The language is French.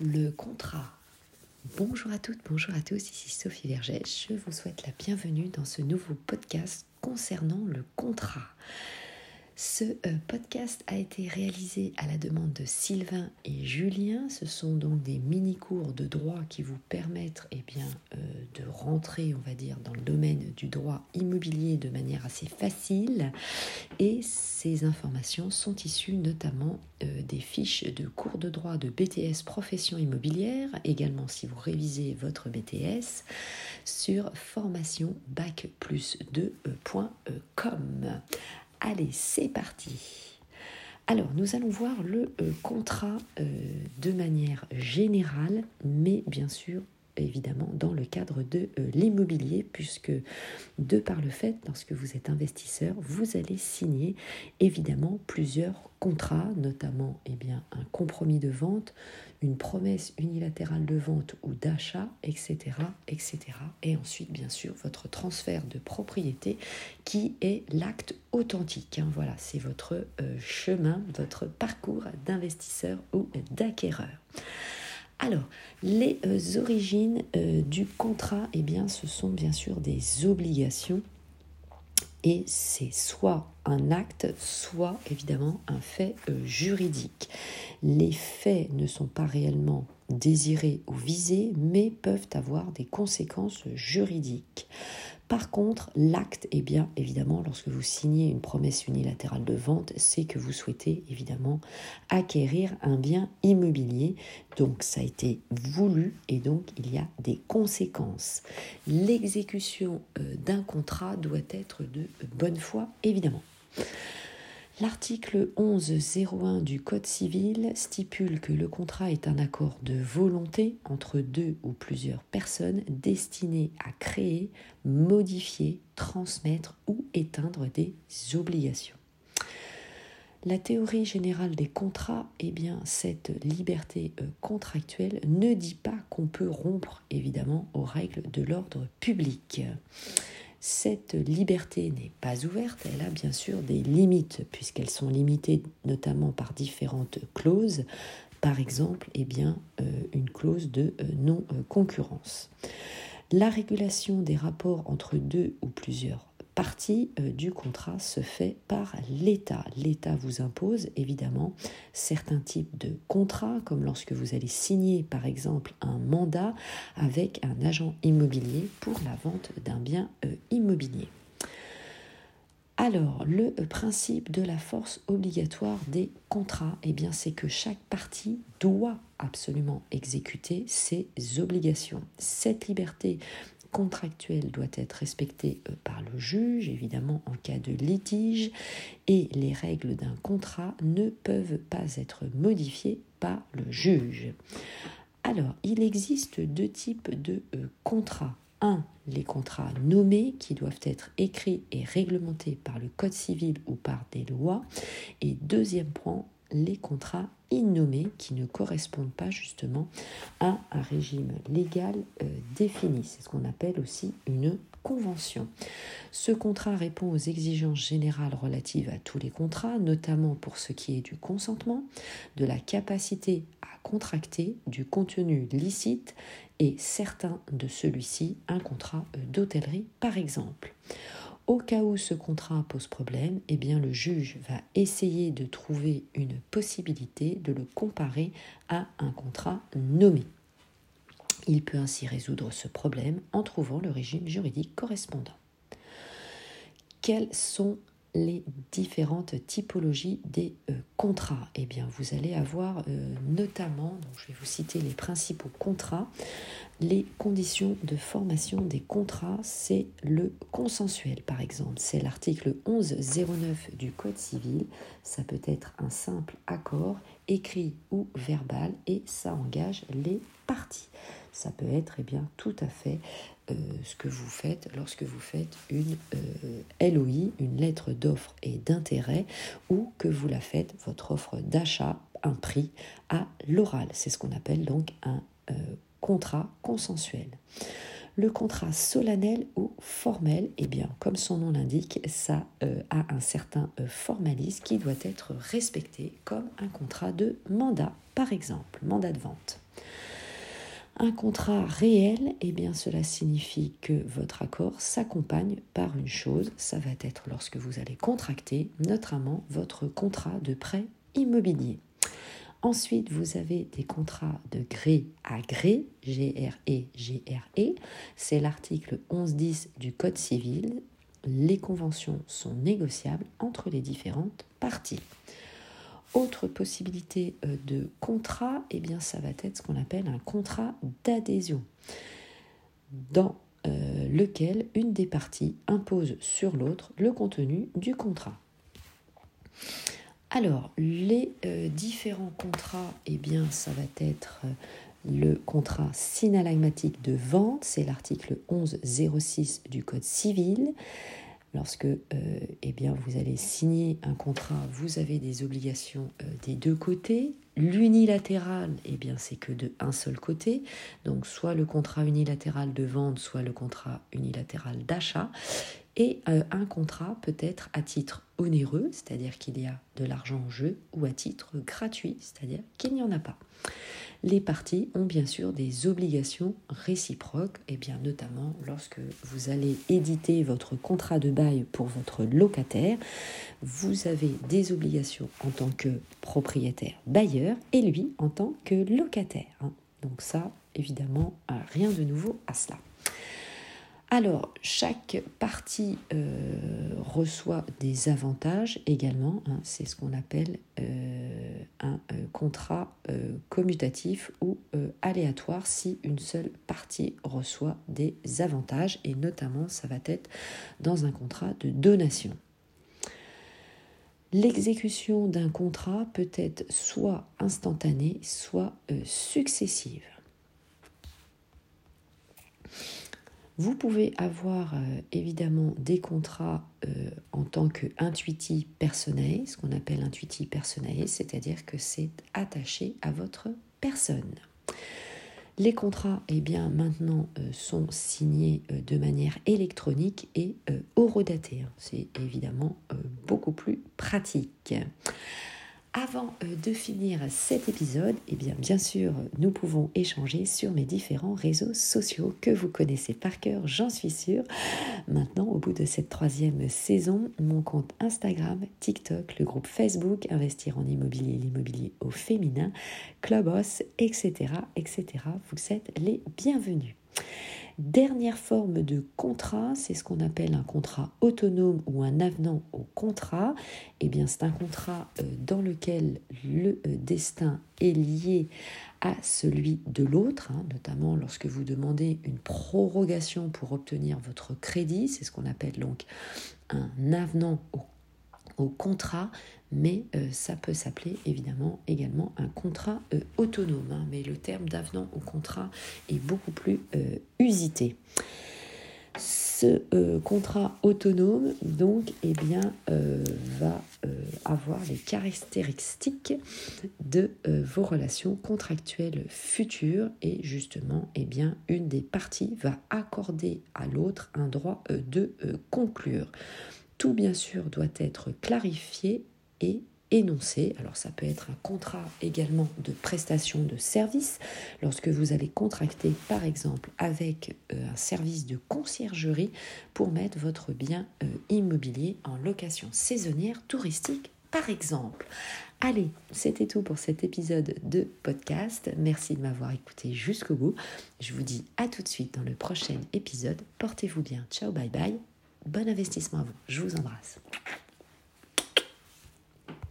le contrat. Bonjour à toutes, bonjour à tous, ici Sophie Vergès. Je vous souhaite la bienvenue dans ce nouveau podcast concernant le contrat. Ce euh, podcast a été réalisé à la demande de Sylvain et Julien. Ce sont donc des mini-cours de droit qui vous permettent eh bien, euh, de rentrer, on va dire, dans le domaine du droit immobilier de manière assez facile. Et ces informations sont issues notamment euh, des fiches de cours de droit de BTS Profession immobilière, également si vous révisez votre BTS, sur formation bac plus 2.com. Allez, c'est parti. Alors, nous allons voir le euh, contrat euh, de manière générale, mais bien sûr, évidemment, dans le cadre de euh, l'immobilier, puisque de par le fait, lorsque vous êtes investisseur, vous allez signer évidemment plusieurs contrat, notamment eh bien, un compromis de vente, une promesse unilatérale de vente ou d'achat, etc., etc. Et ensuite, bien sûr, votre transfert de propriété qui est l'acte authentique. Hein. Voilà, c'est votre euh, chemin, votre parcours d'investisseur ou d'acquéreur. Alors, les euh, origines euh, du contrat, eh bien, ce sont bien sûr des obligations et c'est soit un acte, soit évidemment un fait juridique. Les faits ne sont pas réellement désirés ou visés, mais peuvent avoir des conséquences juridiques. Par contre, l'acte, est bien évidemment, lorsque vous signez une promesse unilatérale de vente, c'est que vous souhaitez évidemment acquérir un bien immobilier. Donc ça a été voulu et donc il y a des conséquences. L'exécution euh, d'un contrat doit être de bonne foi, évidemment. L'article 1101 du Code civil stipule que le contrat est un accord de volonté entre deux ou plusieurs personnes destiné à créer, modifier, transmettre ou éteindre des obligations. La théorie générale des contrats, eh bien, cette liberté euh, contractuelle ne dit pas qu'on peut rompre évidemment aux règles de l'ordre public. Cette liberté n'est pas ouverte, elle a bien sûr des limites, puisqu'elles sont limitées notamment par différentes clauses, par exemple eh euh, une clause de euh, non-concurrence. La régulation des rapports entre deux ou plusieurs partie euh, du contrat se fait par l'État. L'État vous impose évidemment certains types de contrats, comme lorsque vous allez signer par exemple un mandat avec un agent immobilier pour la vente d'un bien euh, immobilier. Alors, le principe de la force obligatoire des contrats, eh bien, c'est que chaque partie doit absolument exécuter ses obligations. Cette liberté contractuelle doit être respectée euh, par le juge, évidemment en cas de litige, et les règles d'un contrat ne peuvent pas être modifiées par le juge. Alors, il existe deux types de euh, contrats. Un, les contrats nommés qui doivent être écrits et réglementés par le Code civil ou par des lois. Et deuxième point, les contrats innommés qui ne correspondent pas justement à un régime légal euh, défini. C'est ce qu'on appelle aussi une convention. Ce contrat répond aux exigences générales relatives à tous les contrats, notamment pour ce qui est du consentement, de la capacité à contracter, du contenu licite et certains de celui-ci, un contrat euh, d'hôtellerie par exemple. Au cas où ce contrat pose problème, eh bien le juge va essayer de trouver une possibilité de le comparer à un contrat nommé. Il peut ainsi résoudre ce problème en trouvant le régime juridique correspondant. Quels sont les différentes typologies des euh, contrats Eh bien, vous allez avoir euh, notamment, je vais vous citer les principaux contrats, les conditions de formation des contrats, c'est le consensuel par exemple. C'est l'article 1109 du Code civil. Ça peut être un simple accord écrit ou verbal et ça engage les parties. Ça peut être eh bien, tout à fait euh, ce que vous faites lorsque vous faites une euh, LOI, une lettre d'offre et d'intérêt, ou que vous la faites, votre offre d'achat, un prix à l'oral. C'est ce qu'on appelle donc un euh, contrat consensuel. Le contrat solennel ou formel, eh bien, comme son nom l'indique, ça a un certain formalisme qui doit être respecté comme un contrat de mandat, par exemple, mandat de vente. Un contrat réel, eh bien cela signifie que votre accord s'accompagne par une chose, ça va être lorsque vous allez contracter notamment votre contrat de prêt immobilier. Ensuite, vous avez des contrats de gré à gré, GRE, GRE. C'est l'article 11.10 du Code civil. Les conventions sont négociables entre les différentes parties. Autre possibilité euh, de contrat, eh bien, ça va être ce qu'on appelle un contrat d'adhésion, dans euh, lequel une des parties impose sur l'autre le contenu du contrat. Alors, les euh, différents contrats, eh bien, ça va être le contrat synalagmatique de vente, c'est l'article 1106 du Code civil. Lorsque euh, eh vous allez signer un contrat, vous avez des obligations euh, des deux côtés. L'unilatéral, eh bien, c'est que de un seul côté. Donc, soit le contrat unilatéral de vente, soit le contrat unilatéral d'achat. Et euh, un contrat peut être à titre onéreux, c'est-à-dire qu'il y a de l'argent en jeu, ou à titre gratuit, c'est-à-dire qu'il n'y en a pas les parties ont bien sûr des obligations réciproques, et bien notamment lorsque vous allez éditer votre contrat de bail pour votre locataire, vous avez des obligations en tant que propriétaire bailleur et lui en tant que locataire. Hein. Donc ça, évidemment, rien de nouveau à cela. Alors, chaque partie euh, reçoit des avantages également. Hein. c'est ce qu'on appelle euh, un euh, contrat commutatif ou aléatoire si une seule partie reçoit des avantages. Et notamment, ça va être dans un contrat de donation. L'exécution d'un contrat peut être soit instantanée, soit successive. Vous pouvez avoir euh, évidemment des contrats euh, en tant qu'intuiti personnel, ce qu'on appelle intuiti personnel, c'est-à-dire que c'est attaché à votre personne. Les contrats, eh bien, maintenant, euh, sont signés de manière électronique et horodatée. Hein. C'est évidemment beaucoup plus pratique. Avant euh, de finir cet épisode, eh bien, sûr, nous pouvons échanger sur mes différents réseaux sociaux que vous connaissez par cœur, j'en suis sûre. Maintenant, au bout de cette troisième saison, mon compte Instagram, TikTok, le groupe Facebook, Investir en immobilier, l'immobilier au féminin, Clubhouse, etc., etc. Vous êtes les bienvenus. Dernière forme de contrat, c'est ce qu'on appelle un contrat autonome ou un avenant au contrat. Eh bien, c'est un contrat euh, dans lequel le euh, destin est lié à celui de l'autre, hein, notamment lorsque vous demandez une prorogation pour obtenir votre crédit, c'est ce qu'on appelle donc un avenant au au contrat, mais euh, ça peut s'appeler évidemment également un contrat euh, autonome. Hein. mais le terme d'avenant au contrat est beaucoup plus euh, usité. Ce contrat autonome, donc, eh bien, va avoir les caractéristiques de vos relations contractuelles futures et justement, eh bien, une des parties va accorder à l'autre un droit de conclure. Tout bien sûr doit être clarifié et énoncé. Alors ça peut être un contrat également de prestation de service lorsque vous allez contracter par exemple avec euh, un service de conciergerie pour mettre votre bien euh, immobilier en location saisonnière touristique par exemple. Allez, c'était tout pour cet épisode de podcast. Merci de m'avoir écouté jusqu'au bout. Je vous dis à tout de suite dans le prochain épisode. Portez-vous bien. Ciao, bye bye. Bon investissement à vous. Je vous embrasse.